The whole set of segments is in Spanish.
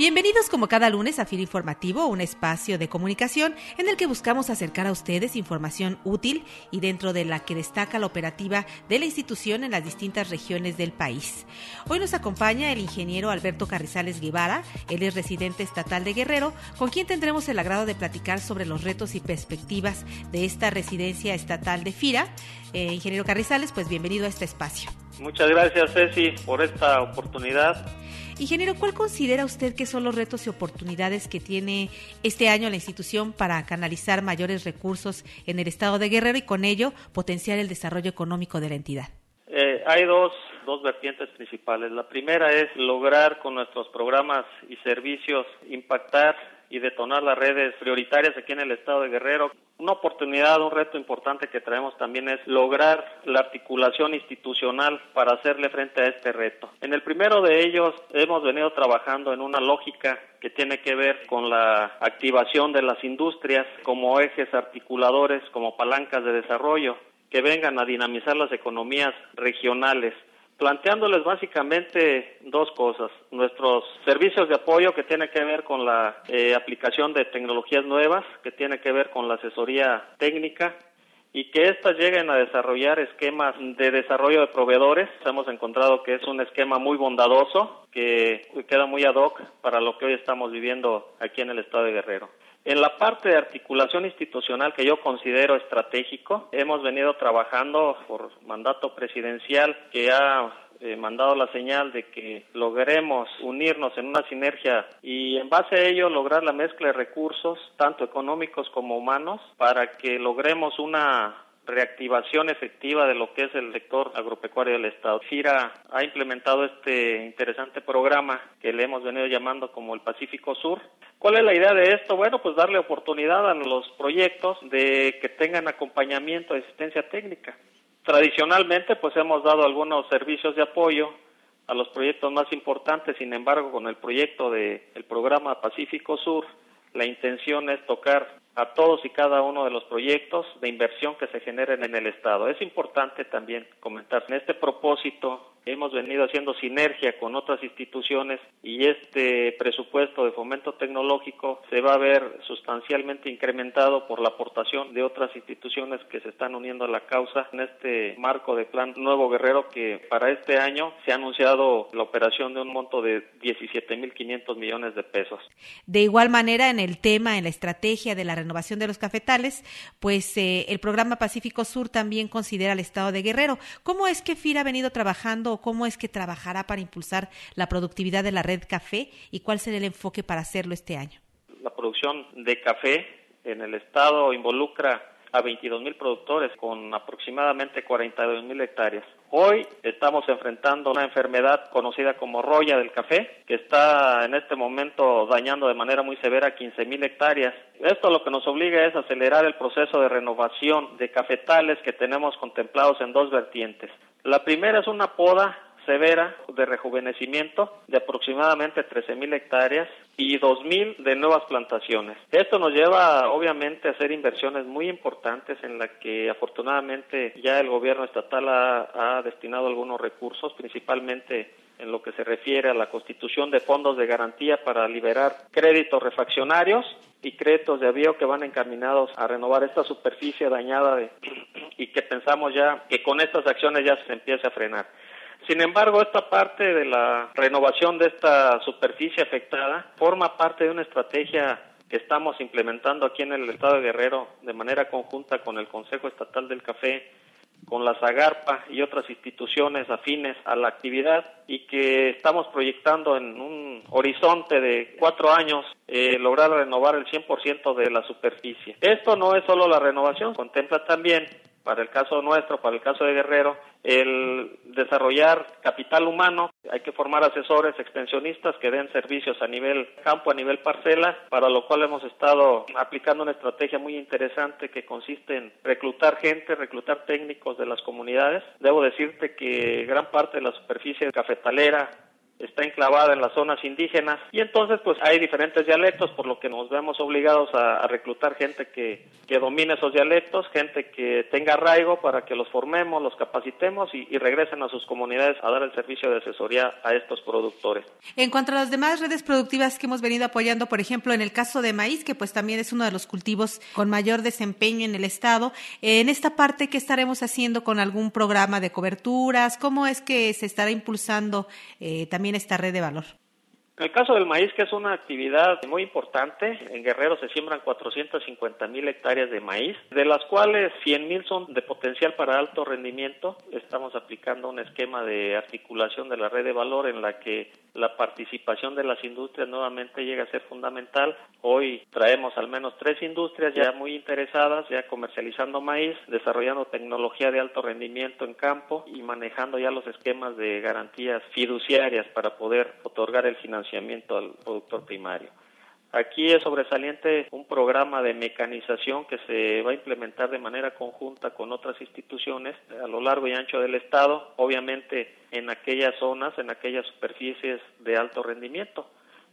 Bienvenidos como cada lunes a FIR Informativo, un espacio de comunicación en el que buscamos acercar a ustedes información útil y dentro de la que destaca la operativa de la institución en las distintas regiones del país. Hoy nos acompaña el ingeniero Alberto Carrizales Guevara, él es residente estatal de Guerrero, con quien tendremos el agrado de platicar sobre los retos y perspectivas de esta residencia estatal de FIRA. Eh, ingeniero Carrizales, pues bienvenido a este espacio. Muchas gracias, Ceci, por esta oportunidad. Ingeniero, ¿cuál considera usted que son los retos y oportunidades que tiene este año la institución para canalizar mayores recursos en el estado de Guerrero y con ello potenciar el desarrollo económico de la entidad? Eh, hay dos, dos vertientes principales. La primera es lograr con nuestros programas y servicios impactar y detonar las redes prioritarias aquí en el estado de Guerrero. Una oportunidad, un reto importante que traemos también es lograr la articulación institucional para hacerle frente a este reto. En el primero de ellos hemos venido trabajando en una lógica que tiene que ver con la activación de las industrias como ejes articuladores, como palancas de desarrollo que vengan a dinamizar las economías regionales planteándoles básicamente dos cosas. Nuestros servicios de apoyo que tiene que ver con la eh, aplicación de tecnologías nuevas, que tiene que ver con la asesoría técnica y que éstas lleguen a desarrollar esquemas de desarrollo de proveedores. Hemos encontrado que es un esquema muy bondadoso, que queda muy ad hoc para lo que hoy estamos viviendo aquí en el estado de Guerrero. En la parte de articulación institucional que yo considero estratégico, hemos venido trabajando por mandato presidencial que ha eh, mandado la señal de que logremos unirnos en una sinergia y en base a ello lograr la mezcla de recursos, tanto económicos como humanos, para que logremos una reactivación efectiva de lo que es el sector agropecuario del Estado. FIRA ha implementado este interesante programa que le hemos venido llamando como el Pacífico Sur. ¿Cuál es la idea de esto? Bueno, pues darle oportunidad a los proyectos de que tengan acompañamiento de asistencia técnica. Tradicionalmente, pues hemos dado algunos servicios de apoyo a los proyectos más importantes, sin embargo, con el proyecto del programa Pacífico Sur, la intención es tocar a todos y cada uno de los proyectos de inversión que se generen en el Estado. Es importante también comentar, en este propósito hemos venido haciendo sinergia con otras instituciones y este presupuesto de fomento tecnológico se va a ver sustancialmente incrementado por la aportación de otras instituciones que se están uniendo a la causa en este marco de Plan Nuevo Guerrero que para este año se ha anunciado la operación de un monto de 17.500 millones de pesos. De igual manera, en el tema, en la estrategia de la renovación de los cafetales, pues eh, el programa Pacífico Sur también considera el estado de Guerrero. ¿Cómo es que FIRA ha venido trabajando cómo es que trabajará para impulsar la productividad de la red café y cuál será el enfoque para hacerlo este año? La producción de café en el estado involucra a 22 mil productores con aproximadamente 42 mil hectáreas. Hoy estamos enfrentando una enfermedad conocida como roya del café, que está en este momento dañando de manera muy severa 15 mil hectáreas. Esto lo que nos obliga es acelerar el proceso de renovación de cafetales que tenemos contemplados en dos vertientes. La primera es una poda severa de rejuvenecimiento de aproximadamente 13.000 hectáreas y 2.000 de nuevas plantaciones. Esto nos lleva obviamente a hacer inversiones muy importantes en la que afortunadamente ya el gobierno estatal ha, destinado algunos recursos, principalmente en lo que se refiere a la constitución de fondos de garantía para liberar créditos refaccionarios y créditos de avío que van encaminados a renovar esta superficie dañada de, y que pensamos ya que con estas acciones ya se empiece a frenar. Sin embargo, esta parte de la renovación de esta superficie afectada forma parte de una estrategia que estamos implementando aquí en el estado de Guerrero de manera conjunta con el Consejo Estatal del Café, con la Zagarpa y otras instituciones afines a la actividad y que estamos proyectando en un horizonte de cuatro años eh, lograr renovar el 100% de la superficie. Esto no es solo la renovación, contempla también para el caso nuestro, para el caso de Guerrero, el desarrollar capital humano, hay que formar asesores, extensionistas que den servicios a nivel campo, a nivel parcela, para lo cual hemos estado aplicando una estrategia muy interesante que consiste en reclutar gente, reclutar técnicos de las comunidades. Debo decirte que gran parte de la superficie cafetalera está enclavada en las zonas indígenas y entonces pues hay diferentes dialectos por lo que nos vemos obligados a, reclutar gente que, que, domine esos dialectos, gente que tenga arraigo para que los formemos, los capacitemos y, y, regresen a sus comunidades a dar el servicio de asesoría a estos productores. En cuanto a las demás redes productivas que hemos venido apoyando, por ejemplo, en el caso de maíz, que pues también es uno de los cultivos con mayor desempeño en el estado, en esta parte, ¿qué estaremos haciendo con algún programa de coberturas? ¿Cómo es que se estará impulsando eh, también esta red de valor? En el caso del maíz, que es una actividad muy importante, en Guerrero se siembran 450 mil hectáreas de maíz, de las cuales 100 mil son de potencial para alto rendimiento. Estamos aplicando un esquema de articulación de la red de valor en la que la participación de las industrias nuevamente llega a ser fundamental. Hoy traemos al menos tres industrias ya muy interesadas, ya comercializando maíz, desarrollando tecnología de alto rendimiento en campo y manejando ya los esquemas de garantías fiduciarias para poder otorgar el financiamiento al productor primario. Aquí es sobresaliente un programa de mecanización que se va a implementar de manera conjunta con otras instituciones a lo largo y ancho del Estado, obviamente en aquellas zonas, en aquellas superficies de alto rendimiento.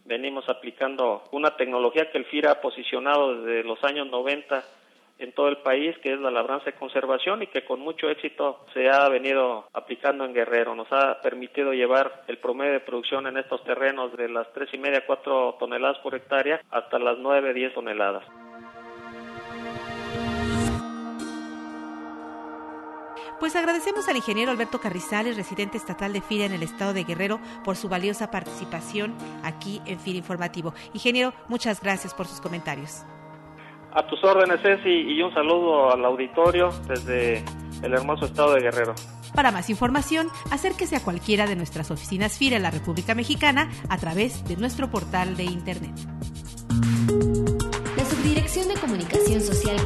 Venimos aplicando una tecnología que el FIRA ha posicionado desde los años 90 en todo el país, que es la labranza y conservación y que con mucho éxito se ha venido aplicando en Guerrero. Nos ha permitido llevar el promedio de producción en estos terrenos de las tres y media, cuatro toneladas por hectárea hasta las nueve, diez toneladas. Pues agradecemos al ingeniero Alberto Carrizales, residente estatal de FIRA en el estado de Guerrero, por su valiosa participación aquí en FIRA Informativo. Ingeniero, muchas gracias por sus comentarios. A tus órdenes, Ceci, y un saludo al auditorio desde el hermoso estado de Guerrero. Para más información, acérquese a cualquiera de nuestras oficinas FIRA en la República Mexicana a través de nuestro portal de Internet. La Subdirección de Comunicación Social